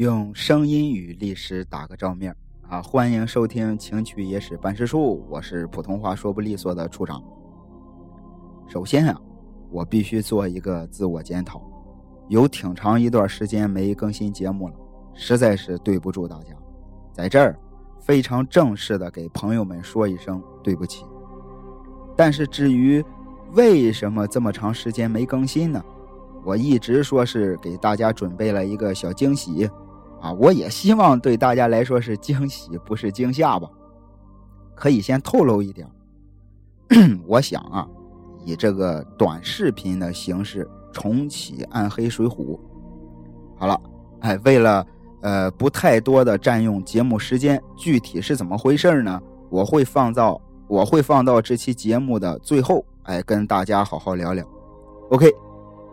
用声音与历史打个照面啊！欢迎收听《情趣野史办事处》，我是普通话说不利索的处长。首先啊，我必须做一个自我检讨，有挺长一段时间没更新节目了，实在是对不住大家，在这儿非常正式的给朋友们说一声对不起。但是至于为什么这么长时间没更新呢？我一直说是给大家准备了一个小惊喜。啊，我也希望对大家来说是惊喜，不是惊吓吧？可以先透露一点，我想啊，以这个短视频的形式重启《暗黑水浒》。好了，哎，为了呃不太多的占用节目时间，具体是怎么回事呢？我会放到我会放到这期节目的最后，哎，跟大家好好聊聊。OK，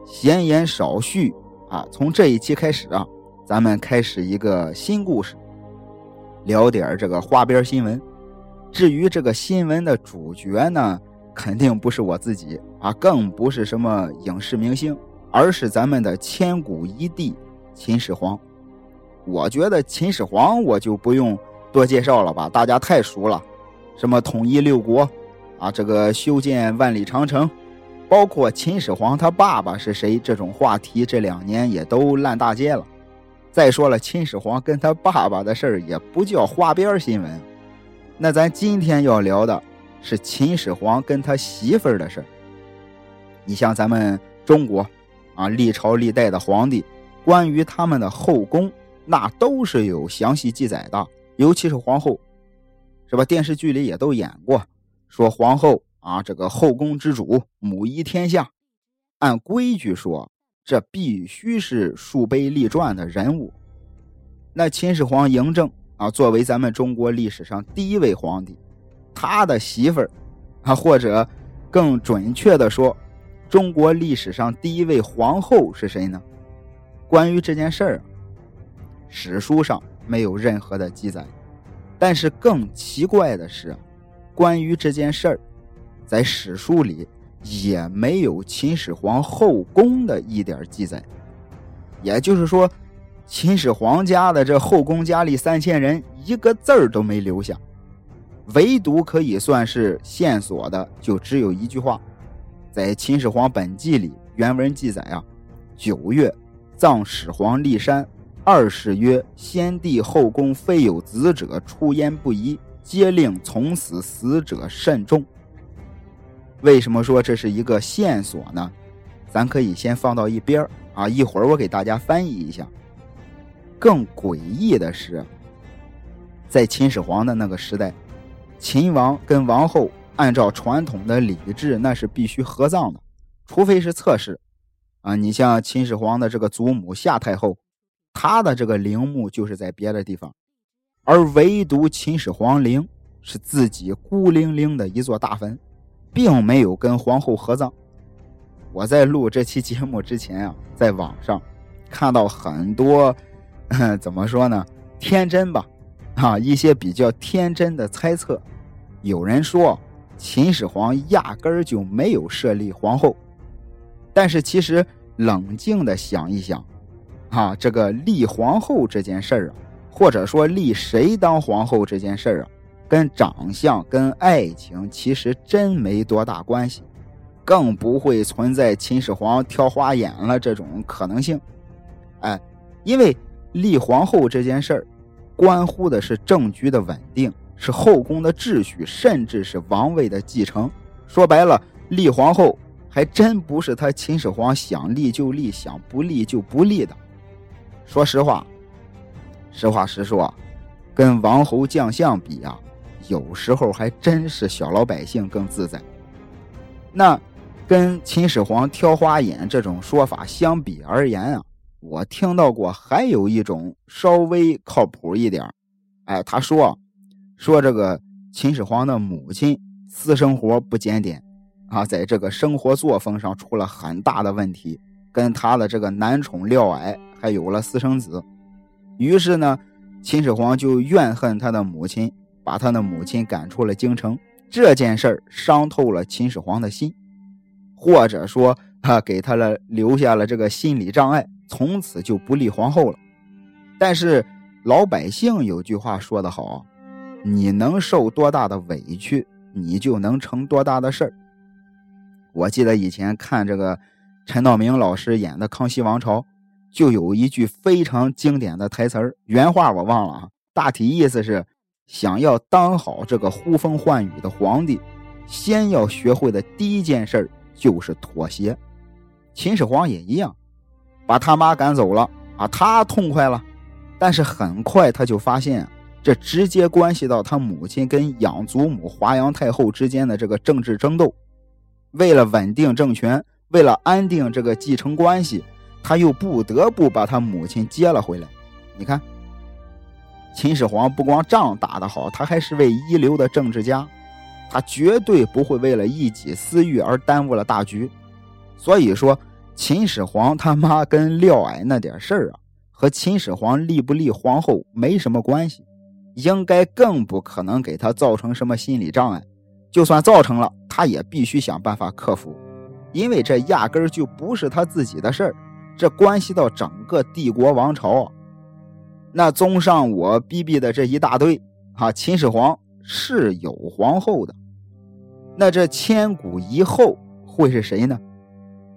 闲言少叙啊，从这一期开始啊。咱们开始一个新故事，聊点这个花边新闻。至于这个新闻的主角呢，肯定不是我自己啊，更不是什么影视明星，而是咱们的千古一帝秦始皇。我觉得秦始皇我就不用多介绍了吧，大家太熟了。什么统一六国啊，这个修建万里长城，包括秦始皇他爸爸是谁，这种话题这两年也都烂大街了。再说了，秦始皇跟他爸爸的事儿也不叫花边新闻。那咱今天要聊的是秦始皇跟他媳妇儿的事儿。你像咱们中国啊，历朝历代的皇帝，关于他们的后宫，那都是有详细记载的。尤其是皇后，是吧？电视剧里也都演过，说皇后啊，这个后宫之主，母仪天下。按规矩说。这必须是树碑立传的人物。那秦始皇嬴政啊，作为咱们中国历史上第一位皇帝，他的媳妇儿啊，或者更准确的说，中国历史上第一位皇后是谁呢？关于这件事儿，史书上没有任何的记载。但是更奇怪的是，关于这件事儿，在史书里。也没有秦始皇后宫的一点记载，也就是说，秦始皇家的这后宫佳丽三千人一个字儿都没留下，唯独可以算是线索的就只有一句话，在《秦始皇本纪》里原文记载啊：九月，葬始皇骊山，二是曰：先帝后宫非有子者，出焉不疑，皆令从死，死者甚众。为什么说这是一个线索呢？咱可以先放到一边啊，一会儿我给大家翻译一下。更诡异的是，在秦始皇的那个时代，秦王跟王后按照传统的礼制，那是必须合葬的，除非是侧室。啊，你像秦始皇的这个祖母夏太后，她的这个陵墓就是在别的地方，而唯独秦始皇陵是自己孤零零的一座大坟。并没有跟皇后合葬。我在录这期节目之前啊，在网上看到很多，怎么说呢？天真吧，啊，一些比较天真的猜测。有人说秦始皇压根儿就没有设立皇后，但是其实冷静的想一想，啊，这个立皇后这件事儿啊，或者说立谁当皇后这件事儿啊。跟长相、跟爱情其实真没多大关系，更不会存在秦始皇挑花眼了这种可能性。哎，因为立皇后这件事儿，关乎的是政局的稳定，是后宫的秩序，甚至是王位的继承。说白了，立皇后还真不是他秦始皇想立就立，想不立就不立的。说实话，实话实说，跟王侯将相比啊。有时候还真是小老百姓更自在。那跟秦始皇挑花眼这种说法相比而言啊，我听到过还有一种稍微靠谱一点哎，他说说这个秦始皇的母亲私生活不检点啊，在这个生活作风上出了很大的问题，跟他的这个男宠廖矮还有了私生子。于是呢，秦始皇就怨恨他的母亲。把他的母亲赶出了京城，这件事儿伤透了秦始皇的心，或者说他，给他了留下了这个心理障碍，从此就不立皇后了。但是老百姓有句话说得好：“你能受多大的委屈，你就能成多大的事儿。”我记得以前看这个陈道明老师演的《康熙王朝》，就有一句非常经典的台词儿，原话我忘了啊，大体意思是：想要当好这个呼风唤雨的皇帝，先要学会的第一件事就是妥协。秦始皇也一样，把他妈赶走了啊，他痛快了。但是很快他就发现，这直接关系到他母亲跟养祖母华阳太后之间的这个政治争斗。为了稳定政权，为了安定这个继承关系，他又不得不把他母亲接了回来。你看，秦始皇不光仗打得好，他还是位一流的政治家，他绝对不会为了一己私欲而耽误了大局。所以说，秦始皇他妈跟廖矮那点事儿啊。和秦始皇立不立皇后没什么关系，应该更不可能给他造成什么心理障碍。就算造成了，他也必须想办法克服，因为这压根儿就不是他自己的事儿，这关系到整个帝国王朝啊。那综上我逼逼的这一大堆啊，秦始皇是有皇后的，那这千古一后会是谁呢？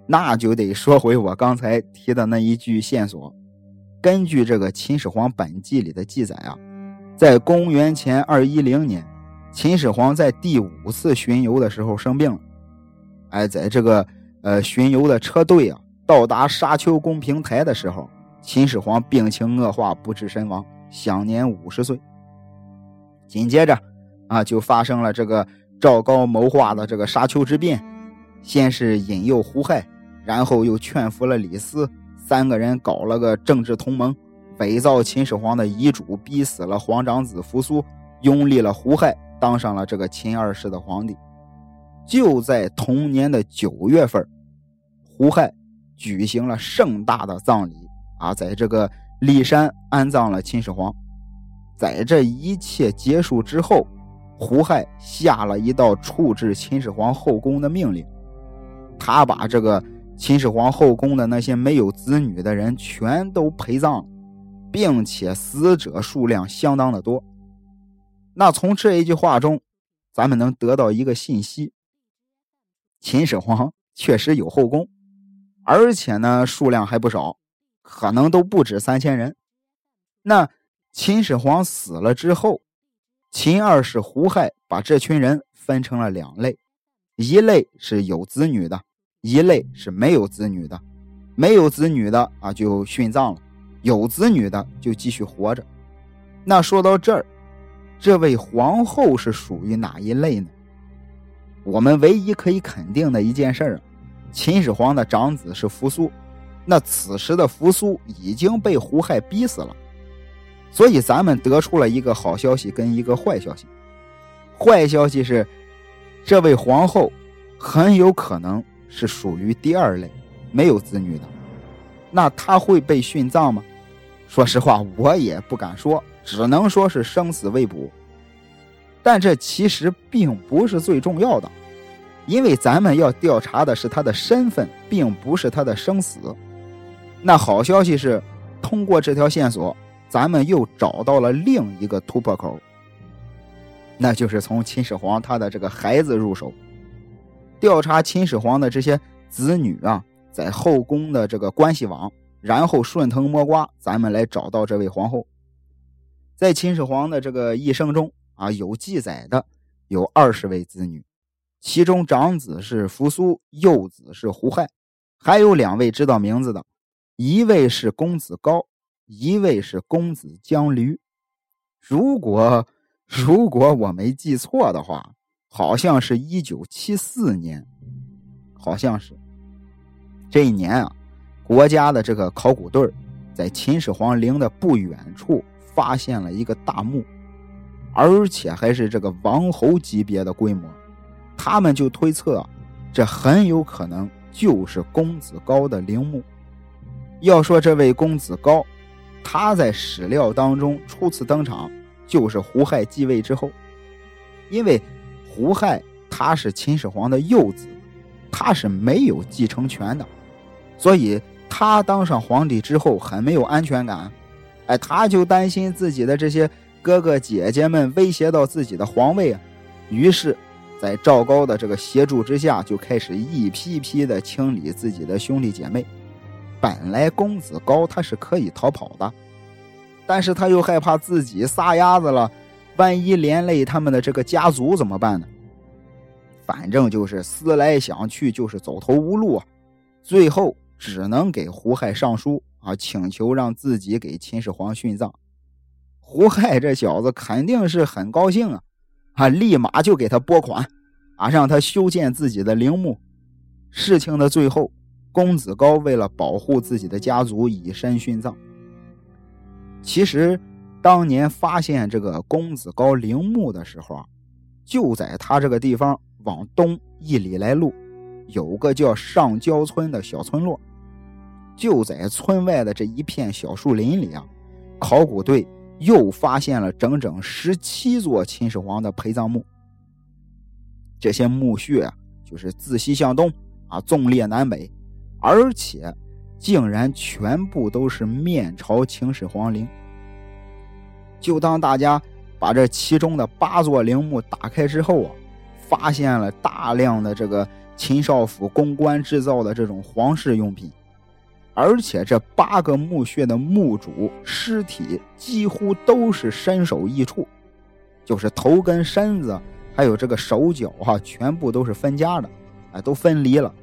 那就得说回我刚才提的那一句线索。根据这个《秦始皇本纪》里的记载啊，在公元前二一零年，秦始皇在第五次巡游的时候生病了。哎，在这个呃巡游的车队啊到达沙丘宫平台的时候，秦始皇病情恶化，不治身亡，享年五十岁。紧接着啊，就发生了这个赵高谋划的这个沙丘之变，先是引诱胡亥，然后又劝服了李斯。三个人搞了个政治同盟，伪造秦始皇的遗嘱，逼死了皇长子扶苏，拥立了胡亥，当上了这个秦二世的皇帝。就在同年的九月份，胡亥举行了盛大的葬礼啊，在这个骊山安葬了秦始皇。在这一切结束之后，胡亥下了一道处置秦始皇后宫的命令，他把这个。秦始皇后宫的那些没有子女的人全都陪葬，并且死者数量相当的多。那从这一句话中，咱们能得到一个信息：秦始皇确实有后宫，而且呢数量还不少，可能都不止三千人。那秦始皇死了之后，秦二世胡亥把这群人分成了两类，一类是有子女的。一类是没有子女的，没有子女的啊就殉葬了，有子女的就继续活着。那说到这儿，这位皇后是属于哪一类呢？我们唯一可以肯定的一件事儿啊，秦始皇的长子是扶苏，那此时的扶苏已经被胡亥逼死了，所以咱们得出了一个好消息跟一个坏消息。坏消息是，这位皇后很有可能。是属于第二类，没有子女的，那她会被殉葬吗？说实话，我也不敢说，只能说是生死未卜。但这其实并不是最重要的，因为咱们要调查的是她的身份，并不是她的生死。那好消息是，通过这条线索，咱们又找到了另一个突破口，那就是从秦始皇他的这个孩子入手。调查秦始皇的这些子女啊，在后宫的这个关系网，然后顺藤摸瓜，咱们来找到这位皇后。在秦始皇的这个一生中啊，有记载的有二十位子女，其中长子是扶苏，幼子是胡亥，还有两位知道名字的，一位是公子高，一位是公子姜驴。如果 如果我没记错的话。好像是一九七四年，好像是这一年啊，国家的这个考古队在秦始皇陵的不远处发现了一个大墓，而且还是这个王侯级别的规模。他们就推测，这很有可能就是公子高的陵墓。要说这位公子高，他在史料当中初次登场就是胡亥继位之后，因为。胡亥他是秦始皇的幼子，他是没有继承权的，所以他当上皇帝之后很没有安全感。哎，他就担心自己的这些哥哥姐姐们威胁到自己的皇位啊，于是，在赵高的这个协助之下，就开始一批批的清理自己的兄弟姐妹。本来公子高他是可以逃跑的，但是他又害怕自己撒丫子了，万一连累他们的这个家族怎么办呢？反正就是思来想去，就是走投无路啊，最后只能给胡亥上书啊，请求让自己给秦始皇殉葬。胡亥这小子肯定是很高兴啊，啊，立马就给他拨款，啊，让他修建自己的陵墓。事情的最后。公子高为了保护自己的家族，以身殉葬。其实，当年发现这个公子高陵墓的时候啊，就在他这个地方往东一里来路，有个叫上焦村的小村落。就在村外的这一片小树林里啊，考古队又发现了整整十七座秦始皇的陪葬墓。这些墓穴啊，就是自西向东啊，纵列南北。而且，竟然全部都是面朝秦始皇陵。就当大家把这其中的八座陵墓打开之后啊，发现了大量的这个秦少府公关制造的这种皇室用品，而且这八个墓穴的墓主尸体几乎都是身首异处，就是头跟身子还有这个手脚哈，全部都是分家的，哎，都分离了。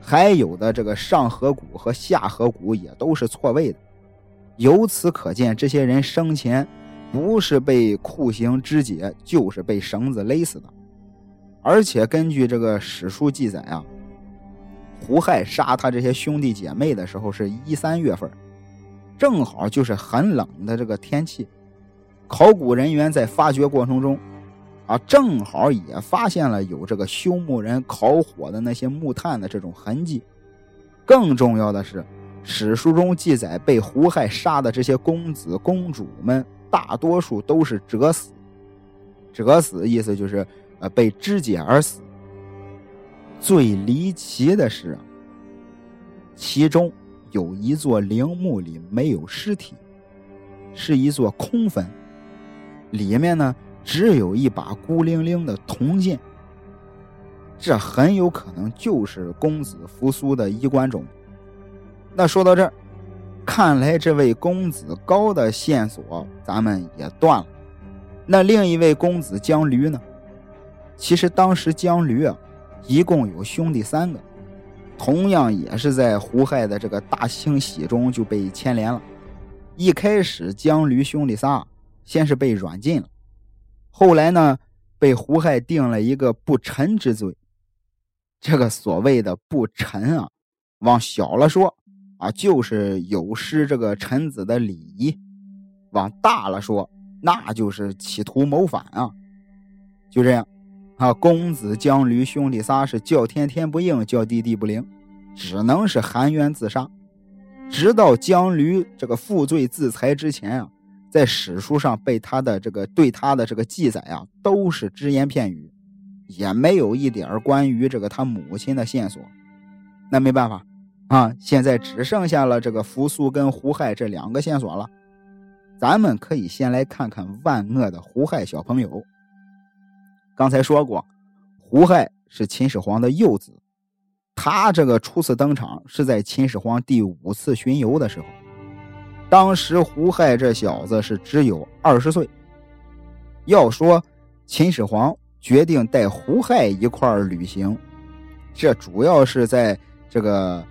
还有的这个上颌骨和下颌骨也都是错位的，由此可见，这些人生前不是被酷刑肢解，就是被绳子勒死的。而且根据这个史书记载啊，胡亥杀他这些兄弟姐妹的时候是一三月份，正好就是很冷的这个天气。考古人员在发掘过程中。啊，正好也发现了有这个修墓人烤火的那些木炭的这种痕迹。更重要的是，史书中记载被胡亥杀的这些公子公主们，大多数都是折死。折死意思就是呃被肢解而死。最离奇的是，其中有一座陵墓里没有尸体，是一座空坟，里面呢。只有一把孤零零的铜剑，这很有可能就是公子扶苏的衣冠冢。那说到这儿，看来这位公子高的线索咱们也断了。那另一位公子江驴呢？其实当时江驴啊，一共有兄弟三个，同样也是在胡亥的这个大清洗中就被牵连了。一开始江驴兄弟仨先是被软禁了。后来呢，被胡亥定了一个不臣之罪。这个所谓的不臣啊，往小了说啊，就是有失这个臣子的礼仪；往大了说，那就是企图谋反啊。就这样，啊，公子江驴兄弟仨是叫天天不应，叫地地不灵，只能是含冤自杀。直到江驴这个负罪自裁之前啊。在史书上被他的这个对他的这个记载啊，都是只言片语，也没有一点关于这个他母亲的线索。那没办法啊，现在只剩下了这个扶苏跟胡亥这两个线索了。咱们可以先来看看万恶的胡亥小朋友。刚才说过，胡亥是秦始皇的幼子，他这个初次登场是在秦始皇第五次巡游的时候。当时胡亥这小子是只有二十岁。要说秦始皇决定带胡亥一块儿旅行，这主要是在这个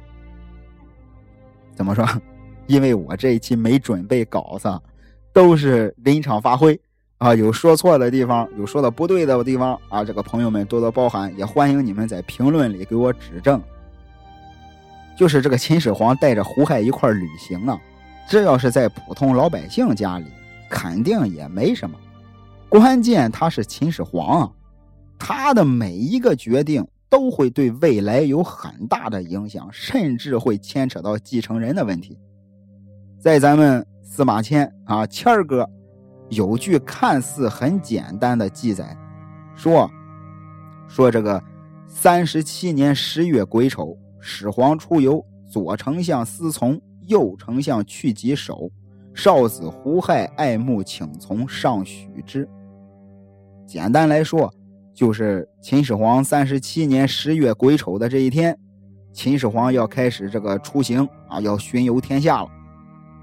怎么说？因为我这一期没准备稿子，都是临场发挥啊，有说错的地方，有说的不对的地方啊，这个朋友们多多包涵，也欢迎你们在评论里给我指正。就是这个秦始皇带着胡亥一块儿旅行啊。这要是在普通老百姓家里，肯定也没什么。关键他是秦始皇啊，他的每一个决定都会对未来有很大的影响，甚至会牵扯到继承人的问题。在咱们司马迁啊，谦儿哥有句看似很简单的记载，说说这个三十七年十月癸丑，始皇出游，左丞相司从。右丞相去疾守，少子胡亥爱慕请从上许之。简单来说，就是秦始皇三十七年十月癸丑的这一天，秦始皇要开始这个出行啊，要巡游天下了。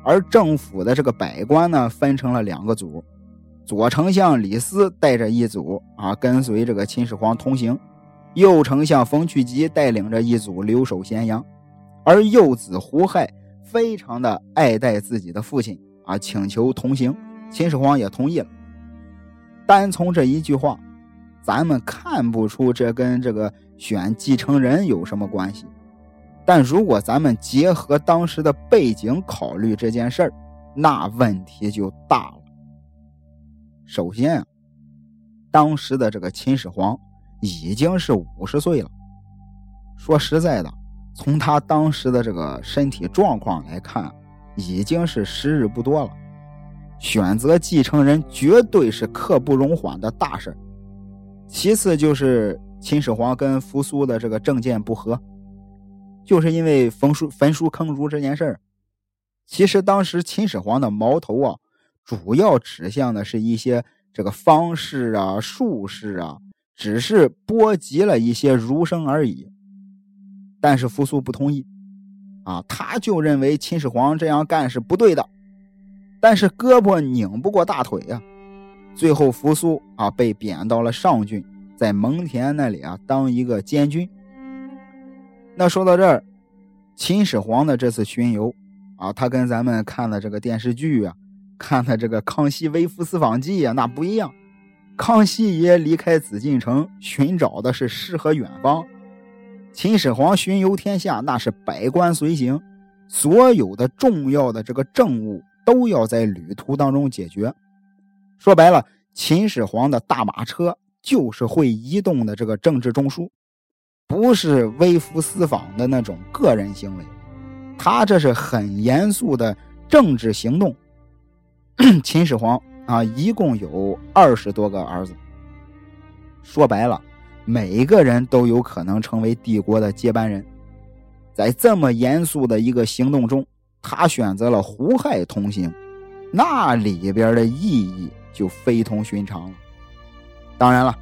而政府的这个百官呢，分成了两个组，左丞相李斯带着一组啊，跟随这个秦始皇同行；右丞相冯去疾带领着一组留守咸阳。而幼子胡亥非常的爱戴自己的父亲啊，请求同行，秦始皇也同意了。单从这一句话，咱们看不出这跟这个选继承人有什么关系。但如果咱们结合当时的背景考虑这件事儿，那问题就大了。首先啊，当时的这个秦始皇已经是五十岁了。说实在的，从他当时的这个身体状况来看，已经是时日不多了。选择继承人绝对是刻不容缓的大事其次就是秦始皇跟扶苏的这个政见不合，就是因为焚书焚书坑儒这件事儿。其实当时秦始皇的矛头啊，主要指向的是一些这个方士啊、术士啊，只是波及了一些儒生而已。但是扶苏不同意，啊，他就认为秦始皇这样干是不对的。但是胳膊拧不过大腿呀，最后扶苏啊被贬到了上郡，在蒙恬那里啊当一个监军。那说到这儿，秦始皇的这次巡游啊，他跟咱们看的这个电视剧啊，看的这个《康熙微服私访记》啊，那不一样。康熙爷离开紫禁城寻找的是诗和远方，秦始皇巡游天下那是百官随行，所有的重要的这个政务。都要在旅途当中解决。说白了，秦始皇的大马车就是会移动的这个政治中枢，不是微服私访的那种个人行为，他这是很严肃的政治行动。秦始皇啊，一共有二十多个儿子。说白了，每一个人都有可能成为帝国的接班人。在这么严肃的一个行动中。他选择了胡亥同行，那里边的意义就非同寻常了。当然了，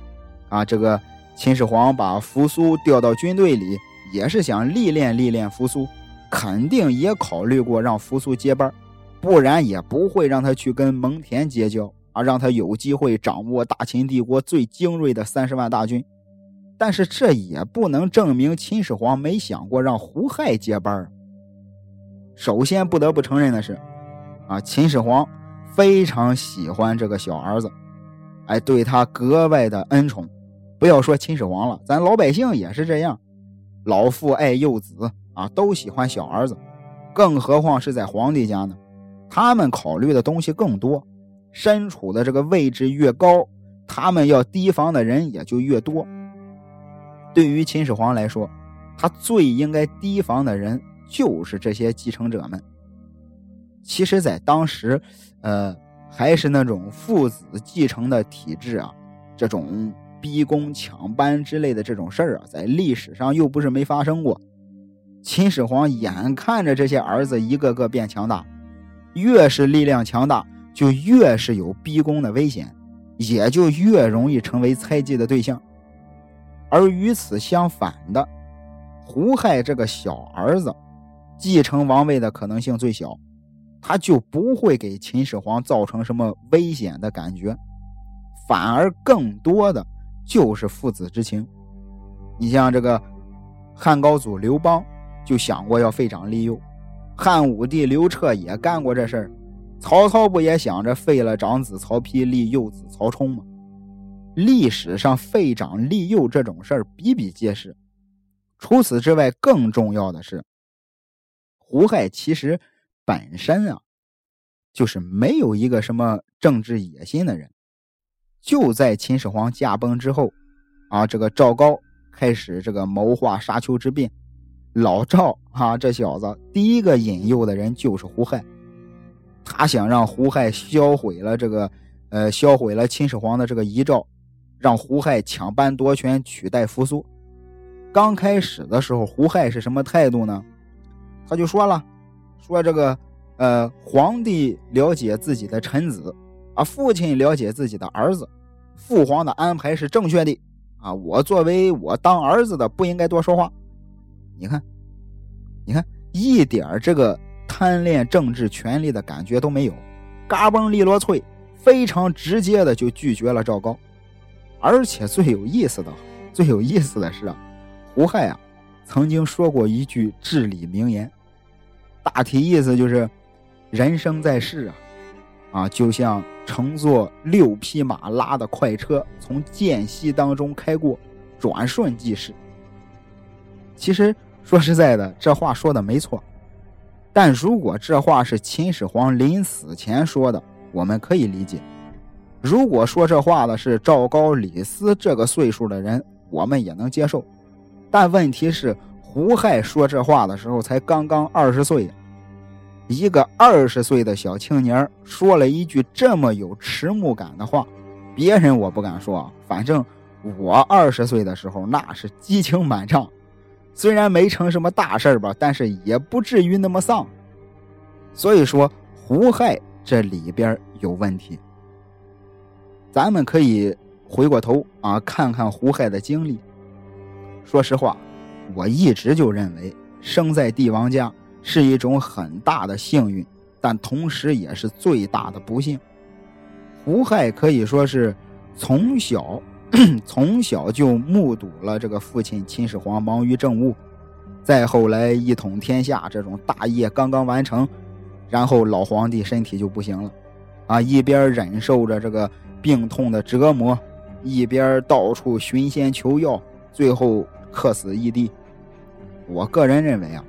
啊，这个秦始皇把扶苏调到军队里，也是想历练历练扶苏，肯定也考虑过让扶苏接班，不然也不会让他去跟蒙恬结交，啊，让他有机会掌握大秦帝国最精锐的三十万大军。但是这也不能证明秦始皇没想过让胡亥接班。首先不得不承认的是，啊，秦始皇非常喜欢这个小儿子，哎，对他格外的恩宠。不要说秦始皇了，咱老百姓也是这样，老父爱幼子啊，都喜欢小儿子。更何况是在皇帝家呢，他们考虑的东西更多，身处的这个位置越高，他们要提防的人也就越多。对于秦始皇来说，他最应该提防的人。就是这些继承者们。其实，在当时，呃，还是那种父子继承的体制啊，这种逼宫抢班之类的这种事儿啊，在历史上又不是没发生过。秦始皇眼看着这些儿子一个个变强大，越是力量强大，就越是有逼宫的危险，也就越容易成为猜忌的对象。而与此相反的，胡亥这个小儿子。继承王位的可能性最小，他就不会给秦始皇造成什么危险的感觉，反而更多的就是父子之情。你像这个汉高祖刘邦就想过要废长立幼，汉武帝刘彻也干过这事儿，曹操不也想着废了长子曹丕立幼子曹冲吗？历史上废长立幼这种事儿比比皆是。除此之外，更重要的是。胡亥其实本身啊，就是没有一个什么政治野心的人。就在秦始皇驾崩之后，啊，这个赵高开始这个谋划沙丘之变。老赵啊，这小子第一个引诱的人就是胡亥，他想让胡亥销毁了这个，呃，销毁了秦始皇的这个遗诏，让胡亥抢班夺权，取代扶苏。刚开始的时候，胡亥是什么态度呢？他就说了，说这个，呃，皇帝了解自己的臣子，啊，父亲了解自己的儿子，父皇的安排是正确的，啊，我作为我当儿子的不应该多说话。你看，你看，一点这个贪恋政治权力的感觉都没有，嘎嘣利落脆，非常直接的就拒绝了赵高。而且最有意思的，最有意思的是啊，胡亥啊，曾经说过一句至理名言，大体意思就是。人生在世啊，啊，就像乘坐六匹马拉的快车从间隙当中开过，转瞬即逝。其实说实在的，这话说的没错。但如果这话是秦始皇临死前说的，我们可以理解；如果说这话的是赵高、李斯这个岁数的人，我们也能接受。但问题是，胡亥说这话的时候才刚刚二十岁。一个二十岁的小青年说了一句这么有迟暮感的话，别人我不敢说，反正我二十岁的时候那是激情满畅，虽然没成什么大事吧，但是也不至于那么丧。所以说胡亥这里边有问题。咱们可以回过头啊看看胡亥的经历。说实话，我一直就认为生在帝王家。是一种很大的幸运，但同时也是最大的不幸。胡亥可以说是从小 从小就目睹了这个父亲秦始皇忙于政务，再后来一统天下这种大业刚刚完成，然后老皇帝身体就不行了，啊，一边忍受着这个病痛的折磨，一边到处寻仙求药，最后客死异地。我个人认为啊。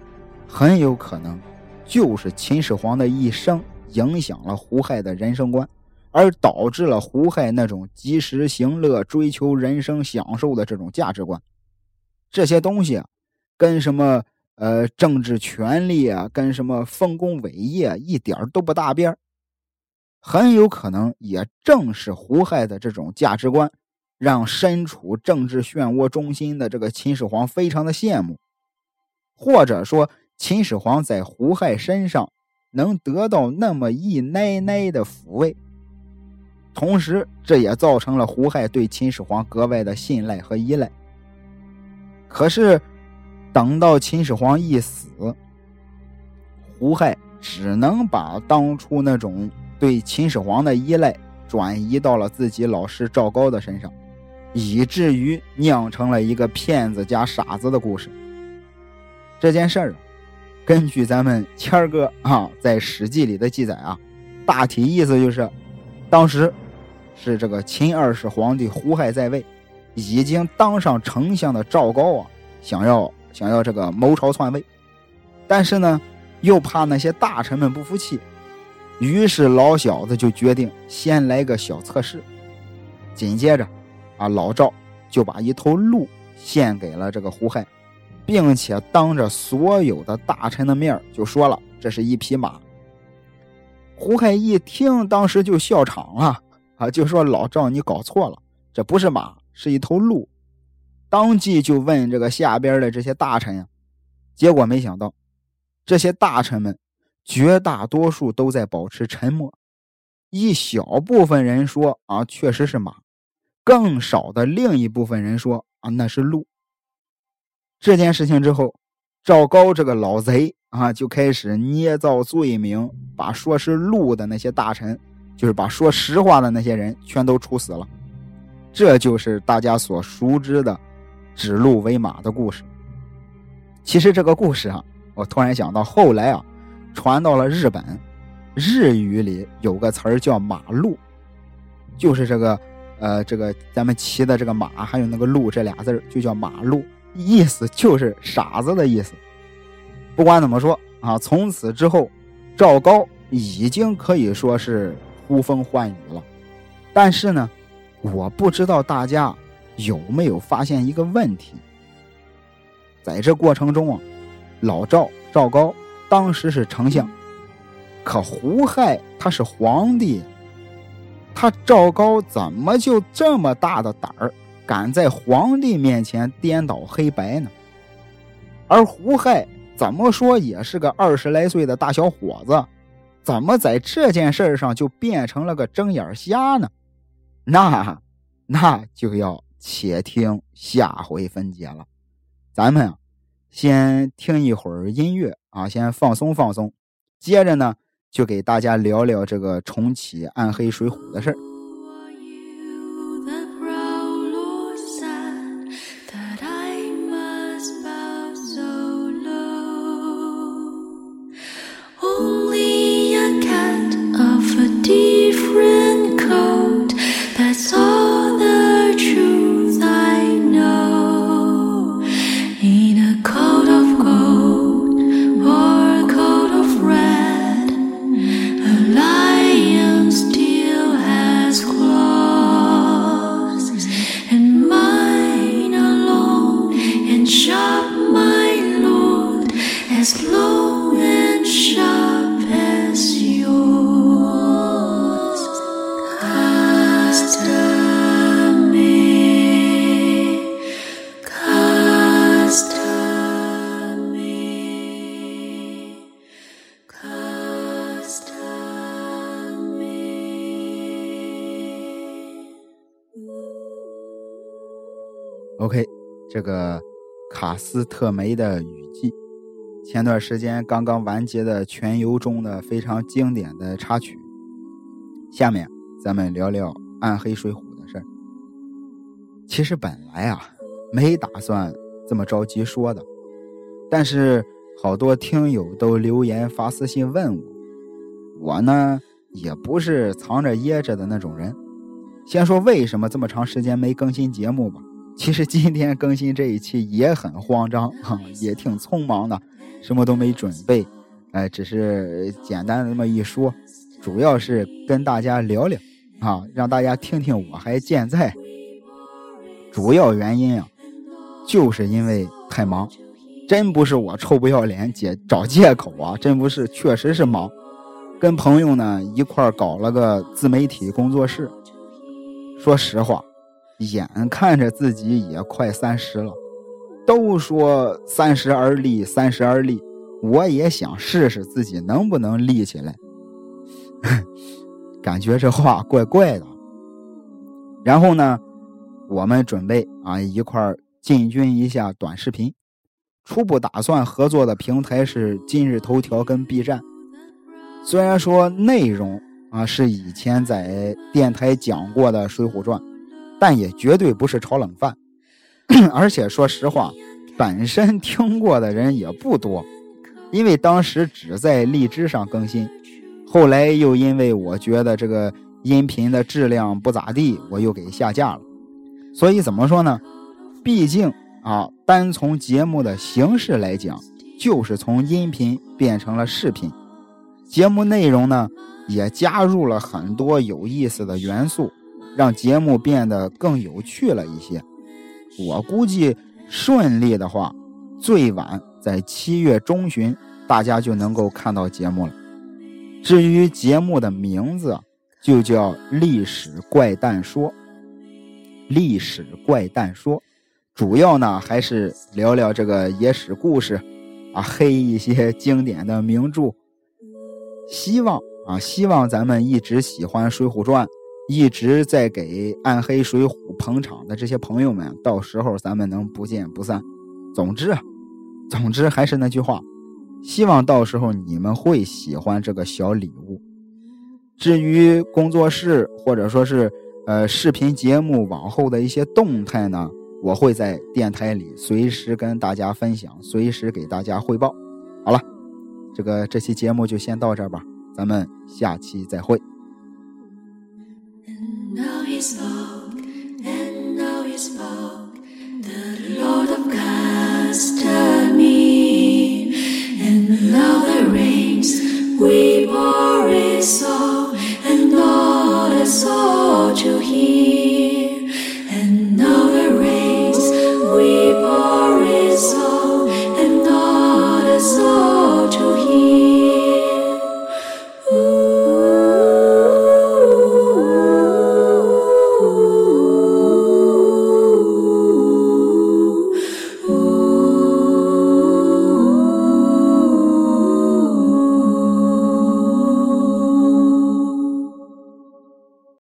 很有可能，就是秦始皇的一生影响了胡亥的人生观，而导致了胡亥那种及时行乐、追求人生享受的这种价值观。这些东西啊，跟什么呃政治权力啊，跟什么丰功伟业一点都不搭边很有可能，也正是胡亥的这种价值观，让身处政治漩涡中心的这个秦始皇非常的羡慕，或者说。秦始皇在胡亥身上能得到那么一奶奶的抚慰，同时这也造成了胡亥对秦始皇格外的信赖和依赖。可是，等到秦始皇一死，胡亥只能把当初那种对秦始皇的依赖转移到了自己老师赵高的身上，以至于酿成了一个骗子加傻子的故事。这件事儿。根据咱们谦儿哥啊在《史记》里的记载啊，大体意思就是，当时是这个秦二世皇帝胡亥在位，已经当上丞相的赵高啊，想要想要这个谋朝篡位，但是呢，又怕那些大臣们不服气，于是老小子就决定先来个小测试。紧接着，啊老赵就把一头鹿献给了这个胡亥。并且当着所有的大臣的面就说了：“这是一匹马。”胡亥一听，当时就笑场了，啊，就说：“老赵，你搞错了，这不是马，是一头鹿。”当即就问这个下边的这些大臣呀，结果没想到，这些大臣们绝大多数都在保持沉默，一小部分人说：“啊，确实是马。”更少的另一部分人说：“啊，那是鹿。”这件事情之后，赵高这个老贼啊，就开始捏造罪名，把说是鹿的那些大臣，就是把说实话的那些人，全都处死了。这就是大家所熟知的“指鹿为马”的故事。其实这个故事啊，我突然想到，后来啊，传到了日本，日语里有个词儿叫“马鹿”，就是这个呃，这个咱们骑的这个马，还有那个鹿这俩字就叫马鹿。意思就是傻子的意思。不管怎么说啊，从此之后，赵高已经可以说是呼风唤雨了。但是呢，我不知道大家有没有发现一个问题，在这过程中啊，老赵赵高当时是丞相，可胡亥他是皇帝，他赵高怎么就这么大的胆儿？敢在皇帝面前颠倒黑白呢？而胡亥怎么说也是个二十来岁的大小伙子，怎么在这件事上就变成了个睁眼瞎呢？那那就要且听下回分解了。咱们啊，先听一会儿音乐啊，先放松放松。接着呢，就给大家聊聊这个重启《暗黑水浒》的事儿。OK，这个卡斯特梅的雨季，前段时间刚刚完结的全游中的非常经典的插曲。下面咱们聊聊暗黑水浒的事儿。其实本来啊没打算这么着急说的，但是好多听友都留言发私信问我，我呢也不是藏着掖着的那种人。先说为什么这么长时间没更新节目吧。其实今天更新这一期也很慌张 哈，也挺匆忙的，什么都没准备，哎，只是简单的那么一说，主要是跟大家聊聊啊，让大家听听我还健在。主要原因啊，就是因为太忙，真不是我臭不要脸姐找借口啊，真不是，确实是忙，跟朋友呢一块搞了个自媒体工作室。说实话。眼看着自己也快三十了，都说三十而立，三十而立，我也想试试自己能不能立起来。感觉这话怪怪的。然后呢，我们准备啊一块进军一下短视频，初步打算合作的平台是今日头条跟 B 站。虽然说内容啊是以前在电台讲过的《水浒传》。但也绝对不是炒冷饭，而且说实话，本身听过的人也不多，因为当时只在荔枝上更新，后来又因为我觉得这个音频的质量不咋地，我又给下架了。所以怎么说呢？毕竟啊，单从节目的形式来讲，就是从音频变成了视频，节目内容呢也加入了很多有意思的元素。让节目变得更有趣了一些。我估计顺利的话，最晚在七月中旬，大家就能够看到节目了。至于节目的名字，就叫《历史怪诞说》。历史怪诞说，主要呢还是聊聊这个野史故事，啊，黑一些经典的名著。希望啊，希望咱们一直喜欢《水浒传》。一直在给《暗黑水浒》捧场的这些朋友们，到时候咱们能不见不散。总之啊，总之还是那句话，希望到时候你们会喜欢这个小礼物。至于工作室或者说是呃视频节目往后的一些动态呢，我会在电台里随时跟大家分享，随时给大家汇报。好了，这个这期节目就先到这儿吧，咱们下期再会。spoke, and now you spoke. The Lord of Gods turned me, and now the rains we bore is so, and all the soul to hear.